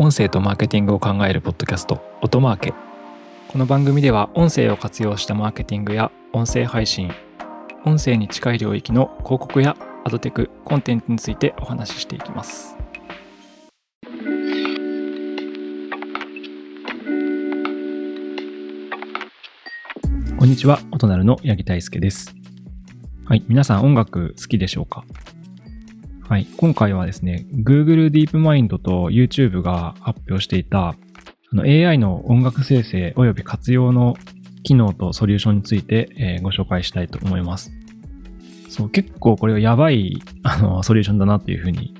音声とマーケティングを考えるポッドキャスト音マーケ。この番組では音声を活用したマーケティングや音声配信音声に近い領域の広告やアドテクコンテンツについてお話ししていきます。こんにちは。音なるの八木大輔です。はい。皆さん音楽好きでしょうか？はい。今回はですね、Google DeepMind と YouTube が発表していたあの AI の音楽生成及び活用の機能とソリューションについて、えー、ご紹介したいと思います。そう、結構これはやばいあのソリューションだなっていうふうに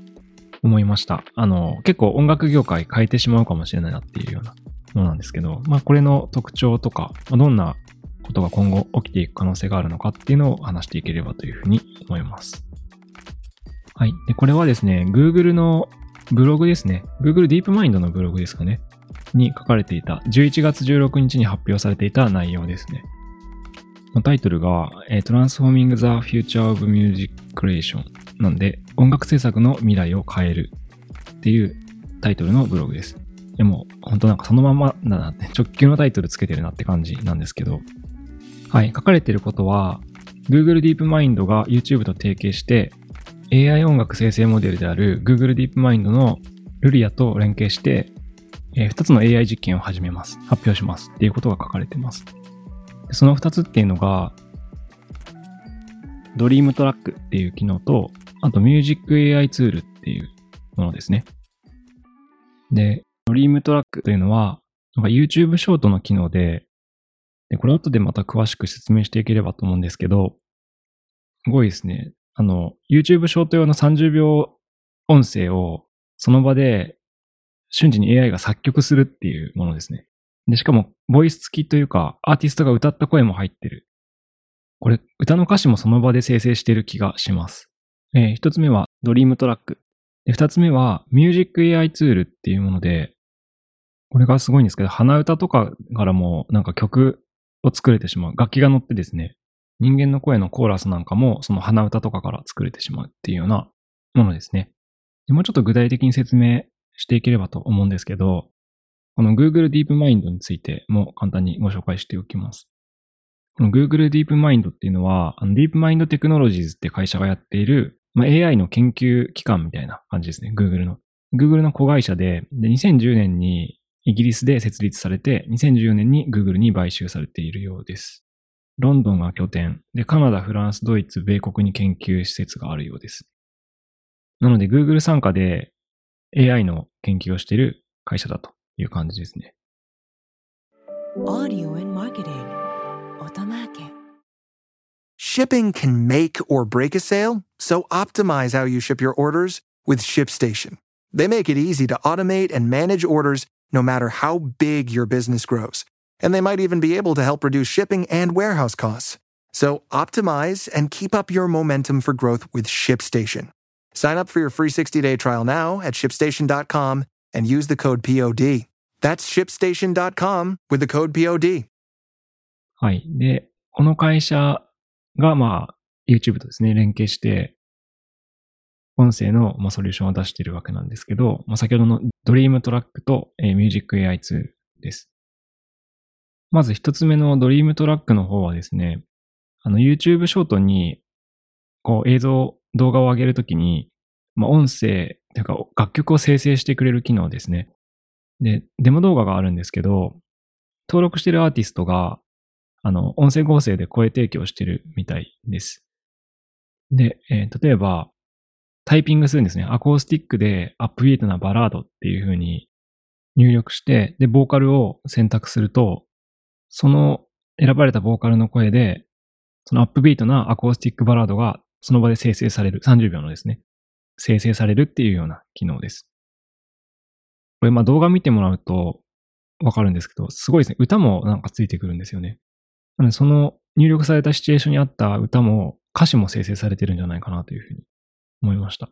思いました。あの、結構音楽業界変えてしまうかもしれないなっていうようなものなんですけど、まあこれの特徴とか、まあ、どんなことが今後起きていく可能性があるのかっていうのを話していければというふうに思います。はい。で、これはですね、Google のブログですね。Google DeepMind のブログですかね。に書かれていた、11月16日に発表されていた内容ですね。タイトルが、Transforming the Future of Music Creation なんで、音楽制作の未来を変えるっていうタイトルのブログです。でも、本当なんかそのままだなって、直球のタイトルつけてるなって感じなんですけど、はい、書かれてることは、Google DeepMind が YouTube と提携して、AI 音楽生成モデルである Google DeepMind の Lyria と連携して、えー、2つの AI 実験を始めます。発表しますっていうことが書かれてます。その2つっていうのが、 Dream Track っていう機能と、あと Music AI ツールっていうものですね。で、 Dream Track というのは、なんか YouTube ショートの機能で、で、これ後でまた詳しく説明していければと思うんですけど、すごいですね。あの、YouTube ショート用の30秒音声をその場で瞬時に AI が作曲するっていうものですね。で、しかも、ボイス付きというか、アーティストが歌った声も入ってる。これ、歌の歌詞もその場で生成してる気がします。えー、一つ目は、ドリームトラック。で、二つ目は、ミュージック AI ツールっていうもので、これがすごいんですけど、鼻歌とかからもなんか曲を作れてしまう。楽器が乗ってですね、人間の声のコーラスなんかもその鼻歌とかから作れてしまうっていうようなものですね。でもうちょっと具体的に説明していければと思うんですけど、この Google DeepMind についても簡単にご紹介しておきます。この Google DeepMind っていうのは、DeepMind Technologies って会社がやっている、まあ、AI の研究機関みたいな感じですね。Google の。Google の子会社でで、2010年にイギリスで設立されて、2014年に Google に買収されているようです。ロンドンが拠点で、カナダ、フランス、ドイツ、米国に研究施設があるようです。なので、Google 傘下で AI の研究をしている会社だという感じですね。Shipping can make or break a sale, so optimize how you ship your orders with ShipStation. They make it easy to automate and manage orders no matter how big your business grows. and they might even be able to help reduce shipping and warehouse costs. So optimize and keep up your momentum for growth with ShipStation. Sign up for your free 60-day trial now at shipstation.com and use the code POD. That's shipstation.com with the code POD. はい。で、この会社が、まあ、YouTube とですね、連携して、音声の、まあ、ソリューションを出しているわけなんですけど、まあ、先ほどの Dream Track と、えー、Music AI 2です。 まず一つ目の Dream Track の方はですね、あの YouTube ショートにこう映像、動画を上げるときに、まあ、音声、というか楽曲を生成してくれる機能ですね。で、デモ動画があるんですけど、登録してるアーティストが、あの、音声合成で声提供してるみたいです。で、えー、例えば、タイピングするんですね。アコースティックでアップビートなバラードっていう風に入力して、で、ボーカルを選択すると、その選ばれたボーカルの声で、そのアップビートなアコースティックバラードがその場で生成される、30秒のですね、生成されるっていうような機能です。これまあ動画見てもらうとわかるんですけど、すごいですね。歌もなんかついてくるんですよね。なのでその入力されたシチュエーションにあった歌も歌詞も生成されてるんじゃないかなというふうに思いました。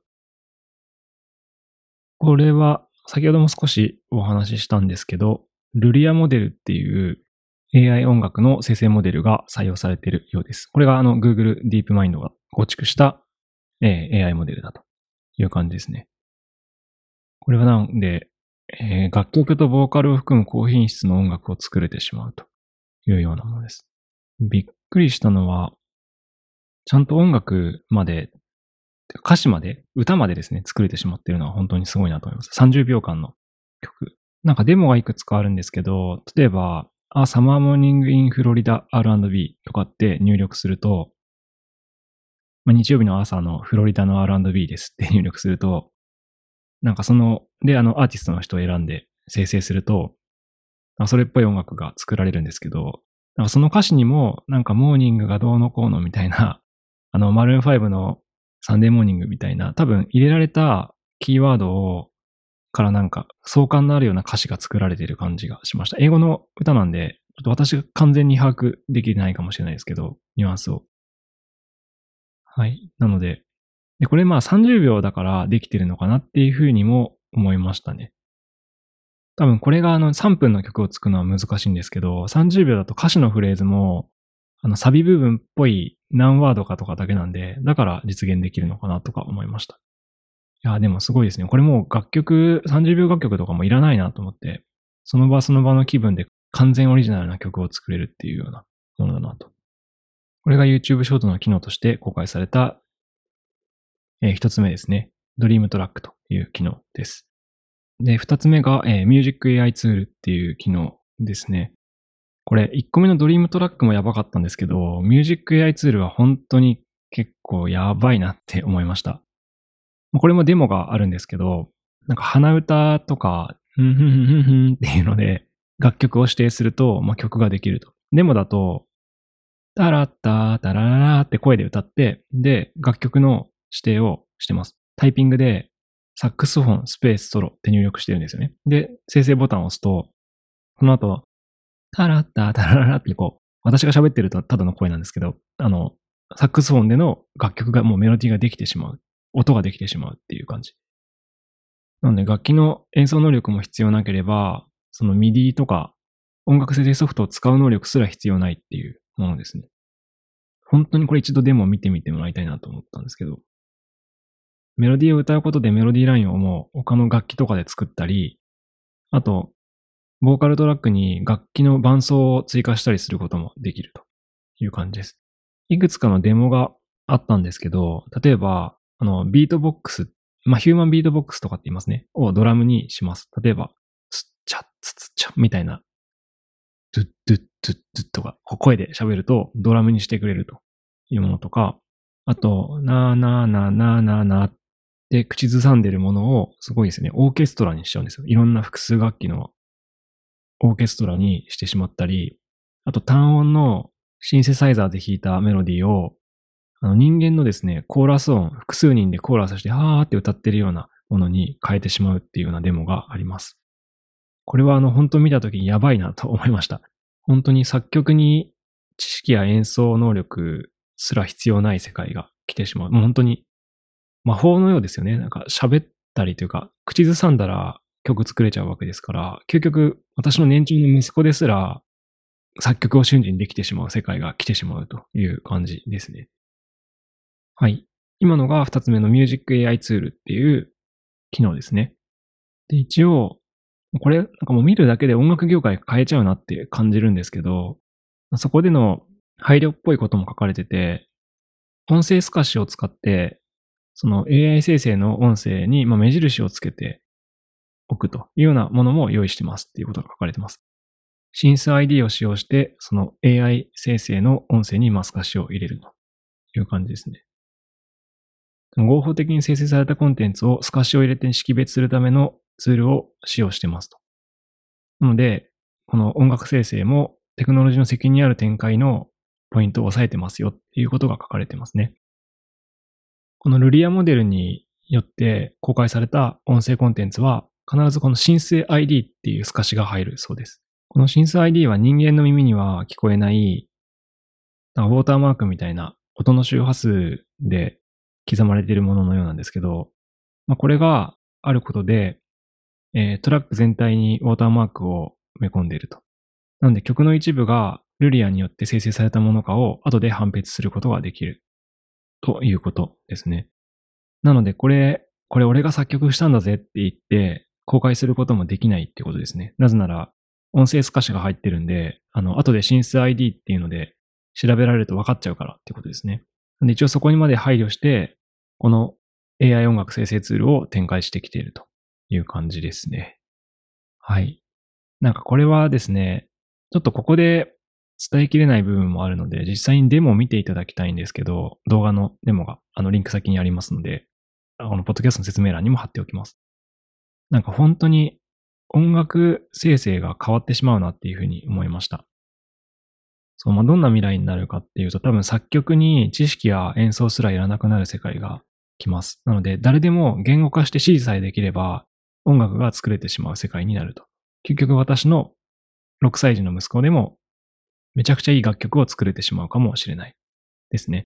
これは先ほども少しお話ししたんですけど、ルリアモデルっていう AI 音楽の生成モデルが採用されているようです。これがあの Google DeepMind が構築した、え AI モデルだという感じですね。これはなんで、え楽曲とボーカルを含む高品質の音楽を作れてしまうというようなものです。びっくりしたのは、ちゃんと音楽まで、歌詞まで、歌までですね、作れてしまっているのは本当にすごいなと思います。30秒間の曲。なんかデモがいくつかあるんですけど、例えば、あ、サマーモーニングインフロリダ R&B とかって入力すると、まあ、日曜日の朝のフロリダの R&B ですって 入力すると、なんかその、で、あの、アーティストの人を選んで生成すると、それっぽい音楽が作られるんですけど、なんかその歌詞にも、なんかモーニングがどうのこうのみたいな、あの、マルーン5のサンデーモーニングみたいな、多分入れられたキーワードを、からなんか相関のあるような歌詞が作られている感じがしました。英語の歌なんで、ちょっと私が完全に把握できないかもしれないですけど、ニュアンスを。はい。なので、で、これまあ30秒だからできてるのかなっていうふうにも思いましたね。多分これがあの3分の曲を作るのは難しいんですけど、30秒だと歌詞のフレーズも、あのサビ部分っぽい何ワードかとかだけなんで、だから実現できるのかなとか思いました。いや、でもすごいですね。これもう楽曲、30秒楽曲とかもいらないなと思って、その場その場の気分で完全オリジナルな曲を作れるっていうようなものだなと。これが YouTube ショートの機能として公開された、えー一つ目ですね。Dream Track という機能です。で、二つ目が、えー、Music AI ツールっていう機能ですね。これ、一個目の Dream Track もやばかったんですけど、Music AI ツールは本当に結構やばいなって思いました。これもデモがあるんですけど、なんか鼻歌とか、ふんふんふんふんんっていうので、楽曲を指定すると、まあ、曲ができると。デモだと、タラッタータラララって声で歌って、で、楽曲の指定をしてます。タイピングで、サックスフォン、スペース、ソロって入力してるんですよね。で、生成ボタンを押すと、この後、タラッタータラララってこう、私が喋ってるとただの声なんですけど、あの、サックスフォンでの楽曲がもうメロディーができてしまう。音ができてしまうっていう感じ。なので楽器の演奏能力も必要なければ、その MIDI とか音楽生成ソフトを使う能力すら必要ないっていうものですね。本当にこれ一度デモを見てみてもらいたいなと思ったんですけど、メロディーを歌うことでメロディーラインをもう他の楽器とかで作ったり、あと、ボーカルトラックに楽器の伴奏を追加したりすることもできるという感じです。いくつかのデモがあったんですけど、例えば、あの、ビートボックス、まあ、ヒューマンビートボックスとかって言いますね。をドラムにします。例えば、つっちゃ、つつっちゃ、みたいな、ドゥッドゥッドゥッドゥッとか、声で喋るとドラムにしてくれるというものとか、あと、なーなーなーなーなーなーって口ずさんでるものを、すごいですね、オーケストラにしちゃうんですよ。いろんな複数楽器のオーケストラにしてしまったり、あと単音のシンセサイザーで弾いたメロディーを、あの人間のですね、コーラス音、複数人でコーラスして、はーって歌ってるようなものに変えてしまうっていうようなデモがあります。これはあの、本当見たときにやばいなと思いました。本当に作曲に知識や演奏能力すら必要ない世界が来てしまう。もう本当に魔法のようですよね。なんか喋ったりというか、口ずさんだら曲作れちゃうわけですから、究極私の年長の息子ですら作曲を瞬時にできてしまう世界が来てしまうという感じですね。はい。今のが二つ目の Music AI ツールっていう機能ですね。で、一応、これ、なんかもう見るだけで音楽業界変えちゃうなって感じるんですけど、そこでの配慮っぽいことも書かれてて、音声透かしを使って、その AI 生成の音声に目印をつけておくというようなものも用意してますっていうことが書かれてます。シンス ID を使用して、その AI 生成の音声にマスカシを入れるという感じですね。合法的に生成されたコンテンツを透かしを入れて識別するためのツールを使用してますと。なので、この音楽生成もテクノロジーの責任ある展開のポイントを押さえてますよっていうことが書かれてますね。このルリアモデルによって公開された音声コンテンツは必ずこの申請 ID っていう透かしが入るそうです。この申請 ID は人間の耳には聞こえない、なんかウォーターマークみたいな音の周波数で刻まれているもののようなんですけど、まあ、これがあることで、えートラック全体にウォーターマークを埋め込んでいると。なので曲の一部がルリアによって生成されたものかを後で判別することができるということですね。なのでこれ、これ俺が作曲したんだぜって言って、公開することもできないってことですね。なぜなら、音声透かしが入ってるんで、あの、後で進出 ID っていうので調べられると分かっちゃうからってことですね。一応そこにまで配慮して、この AI 音楽生成ツールを展開してきているという感じですね。はい。なんかこれはですね、ちょっとここで伝えきれない部分もあるので、実際にデモを見ていただきたいんですけど、動画のデモがあのリンク先にありますので、このポッドキャストの説明欄にも貼っておきます。なんか本当に音楽生成が変わってしまうなっていうふうに思いました。そう、まあ、どんな未来になるかっていうと、多分作曲に知識や演奏すらいらなくなる世界が来ます。なので、誰でも言語化して指示さえできれば、音楽が作れてしまう世界になると。結局私の6歳児の息子でも、めちゃくちゃいい楽曲を作れてしまうかもしれない。ですね。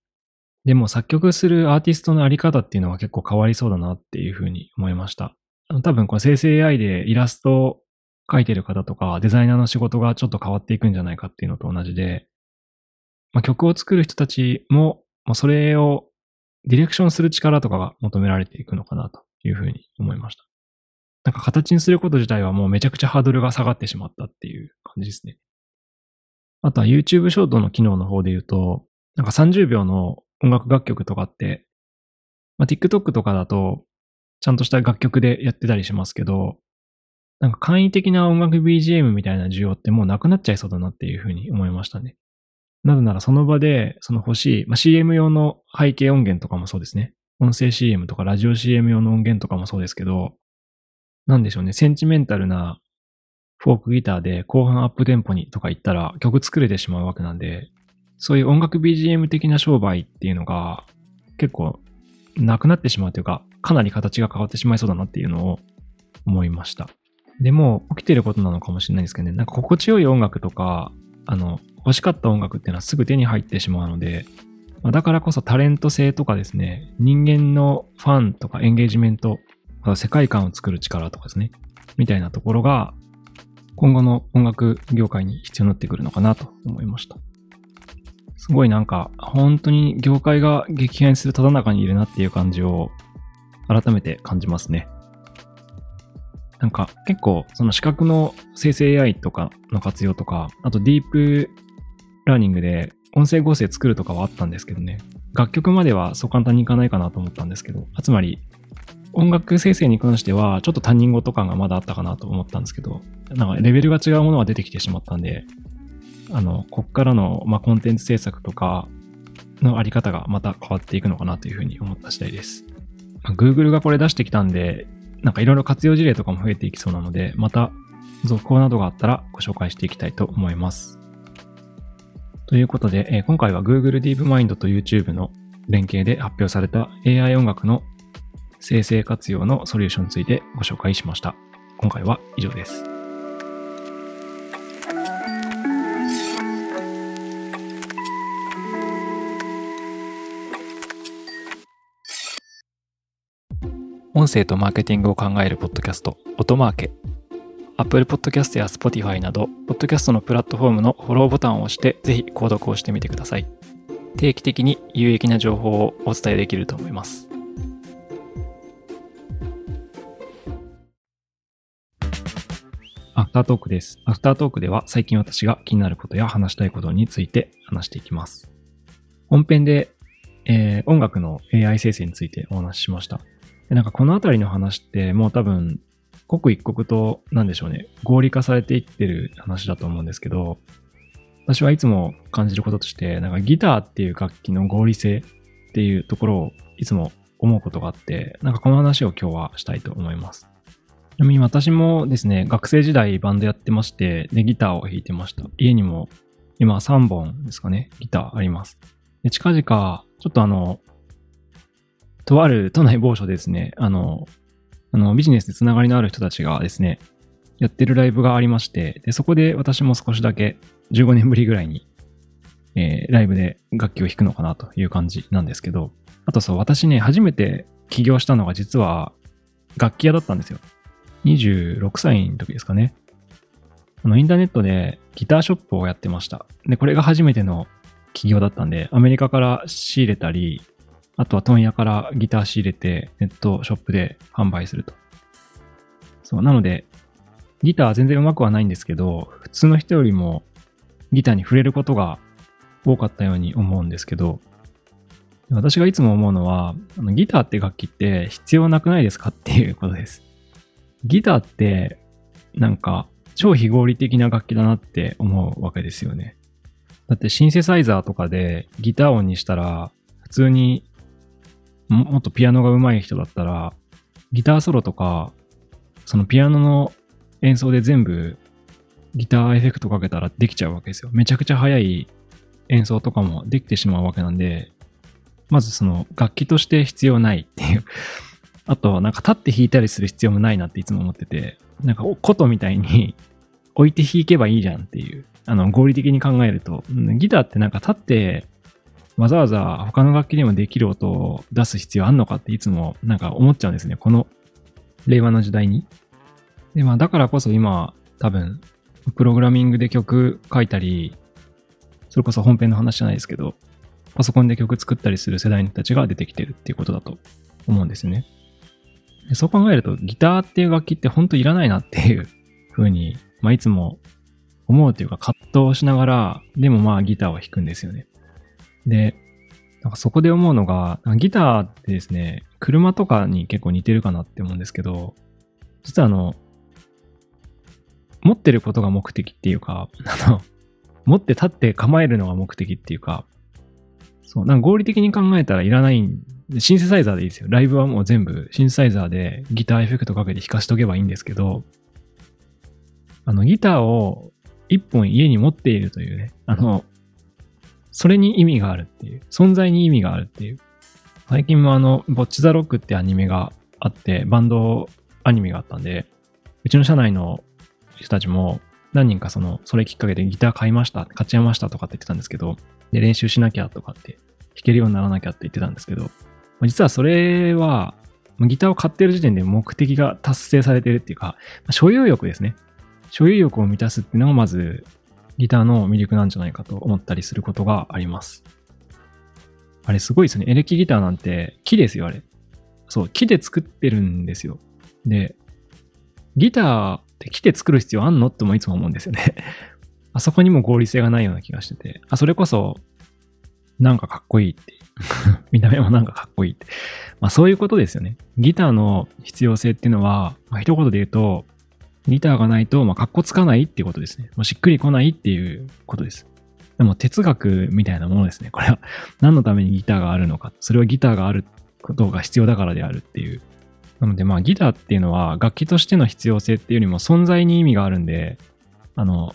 でも作曲するアーティストのあり方っていうのは結構変わりそうだなっていうふうに思いました。多分この生成 AI でイラストを描いてる方とかデザイナーの仕事がちょっと変わっていくんじゃないかっていうのと同じで、まあ、曲を作る人たちも、まあ、それをディレクションする力とかが求められていくのかなというふうに思いました。なんか形にすること自体はもうめちゃくちゃハードルが下がってしまったっていう感じですね。あとは YouTube ショートの機能の方で言うと、なんか30秒の音楽楽曲とかって、まあ、TikTok とかだとちゃんとした楽曲でやってたりしますけど、なんか簡易的な音楽 BGM みたいな需要ってもうなくなっちゃいそうだなっていうふうに思いましたね。なぜならその場でその欲しい、まあ、CM 用の背景音源とかもそうですね。音声 CM とかラジオ CM 用の音源とかもそうですけど、なんでしょうね、センチメンタルなフォークギターで後半アップテンポにとか言ったら曲作れてしまうわけなんで、そういう音楽 BGM 的な商売っていうのが結構なくなってしまうというか、かなり形が変わってしまいそうだなっていうのを思いました。でも、起きてることなのかもしれないですけどね、なんか心地よい音楽とか、あの、欲しかった音楽っていうのはすぐ手に入ってしまうので、まあ、だからこそタレント性とかですね、人間のファンとかエンゲージメント、世界観を作る力とかですね、みたいなところが、今後の音楽業界に必要になってくるのかなと思いました。すごいなんか、本当に業界が激変するただ中にいるなっていう感じを改めて感じますね。なんか結構その資格の生成 AI とかの活用とか、あとディープラーニングで音声合成作るとかはあったんですけどね。楽曲まではそう簡単にいかないかなと思ったんですけど、つまり音楽生成に関してはちょっと他人事感がまだあったかなと思ったんですけど、なんかレベルが違うものが出てきてしまったんで、あの、こっからの、まあ、コンテンツ制作とかのあり方がまた変わっていくのかなというふうに思った次第です。Google がこれ出してきたんで、なんかいろいろ活用事例とかも増えていきそうなので、また続報などがあったらご紹介していきたいと思います。ということで、えー、今回は Google DeepMind と YouTube の連携で発表された AI 音楽の生成活用のソリューションについてご紹介しました。今回は以上です。音声とマーケティングを考えるポッドキャスト、音マーケ。Apple Podcast や Spotify など、ポッドキャストのプラットフォームのフォローボタンを押して、ぜひ購読をしてみてください。定期的に有益な情報をお伝えできると思います。アフタートークです。アフタートークでは最近私が気になることや話したいことについて話していきます。本編で、えー、音楽の AI 生成についてお話ししました。でなんかこのあたりの話ってもう多分刻一刻となんでしょうね、合理化されていってる話だと思うんですけど、私はいつも感じることとして、なんかギターっていう楽器の合理性っていうところをいつも思うことがあって、なんかこの話を今日はしたいと思います。ちなみに私もですね、学生時代バンドやってまして、で、ギターを弾いてました。家にも今3本ですかね、ギターあります。で、近々、ちょっとあの、とある都内某所ですね、あの、あのビジネスでつながりのある人たちがですね、やってるライブがありまして、でそこで私も少しだけ15年ぶりぐらいに、えー、ライブで楽器を弾くのかなという感じなんですけど、あとそう、私ね、初めて起業したのが実は楽器屋だったんですよ。26歳の時ですかね。あの、インターネットでギターショップをやってました。で、これが初めての起業だったんで、アメリカから仕入れたり、あとは問屋からギター仕入れてネットショップで販売すると。そう、なので、ギターは全然上手くはないんですけど、普通の人よりもギターに触れることが多かったように思うんですけど、私がいつも思うのは、あのギターって楽器って必要なくないですかっていうことです。ギターって、なんか、超非合理的な楽器だなって思うわけですよね。だってシンセサイザーとかでギター音にしたら、普通にもっとピアノが上手い人だったら、ギターソロとか、そのピアノの演奏で全部ギターエフェクトかけたらできちゃうわけですよ。めちゃくちゃ速い演奏とかもできてしまうわけなんで、まずその楽器として必要ないっていう。あとは、なんか立って弾いたりする必要もないなっていつも思ってて、なんか琴みたいに置いて弾けばいいじゃんっていう。あの、合理的に考えると、ギターってなんか立ってわざわざ他の楽器でもできる音を出す必要あんのかっていつもなんか思っちゃうんですね。この令和の時代に。で、まあだからこそ今多分プログラミングで曲書いたり、それこそ本編の話じゃないですけど、パソコンで曲作ったりする世代の人たちが出てきてるっていうことだと思うんですね。でそう考えるとギターっていう楽器って本当いらないなっていう風に、まあいつも思うというか葛藤しながら、でもまあギターを弾くんですよね。で、なんかそこで思うのが、ギターってですね、車とかに結構似てるかなって思うんですけど、実はあの、持ってることが目的っていうか、あの、持って立って構えるのが目的っていうか、そう、なんか合理的に考えたらいらないんで、シンセサイザーでいいですよ。ライブはもう全部シンセサイザーでギターエフェクトかけて弾かしとけばいいんですけど、あの、ギターを一本家に持っているというね、あの、それに意味があるっていう、存在に意味があるっていう。最近もあの、ボッチザロックってアニメがあって、バンドアニメがあったんで、うちの社内の人たちも何人かその、それきっかけでギター買いました、買っちゃいましたとかって言ってたんですけど、で、練習しなきゃとかって、弾けるようにならなきゃって言ってたんですけど、実はそれは、ギターを買ってる時点で目的が達成されてるっていうか、所有欲ですね。所有欲を満たすっていうのがまずギターの魅力なんじゃないかと思ったりすることがあります。あれすごいですね。エレキギターなんて木ですよ、あれ。そう、木で作ってるんですよ。で、ギターって木で作る必要あんのってもいつも思うんですよね。あそこにも合理性がないような気がしてて、あ、それこそ、なんかかっこいいって。見た目もなんかかっこいいって。まあそういうことですよね。ギターの必要性っていうのは、まあ、一言で言うと、ギターがないと、まあ、かっこつかないっていうことですね。もうしっくりこないっていうことです。でも哲学みたいなものですね。これは 何のためにギターがあるのか。それはギターがあることが必要だからであるっていう。なのでまあギターっていうのは楽器としての必要性っていうよりも存在に意味があるんで、あの、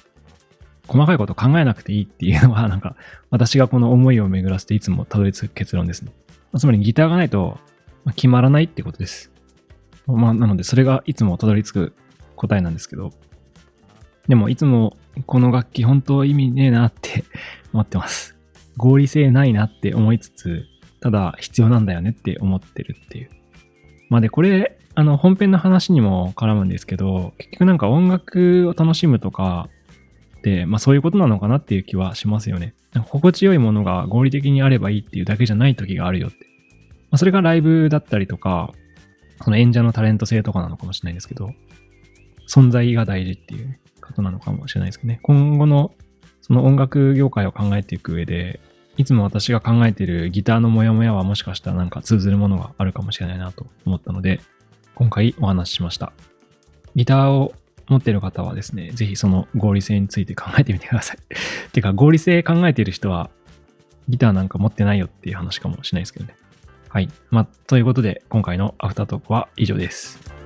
細かいこと考えなくていいっていうのはなんか私がこの思いを巡らせていつもたどり着く結論ですね。つまりギターがないと決まらないってことです。まあなのでそれがいつもたどり着く答えなんですけど、でもいつもこの楽器本当意味ねえなって 思ってます。合理性ないなって思いつつ、ただ必要なんだよねって思ってるっていう。まあで、これ、あの本編の話にも絡むんですけど、結局なんか音楽を楽しむとかって、まあそういうことなのかなっていう気はしますよね。心地よいものが合理的にあればいいっていうだけじゃない時があるよって。まあ、それがライブだったりとか、その演者のタレント性とかなのかもしれないですけど、存在が大事っていうことなのかもしれないですけどね。今後のその音楽業界を考えていく上で、いつも私が考えているギターのモヤモヤはもしかしたらなんか通ずるものがあるかもしれないなと思ったので、今回お話ししました。ギターを持っている方はですね、ぜひその合理性について考えてみてください。てか合理性考えている人はギターなんか持ってないよっていう話かもしれないですけどね。はい。まあ、ということで今回のアフタートークは以上です。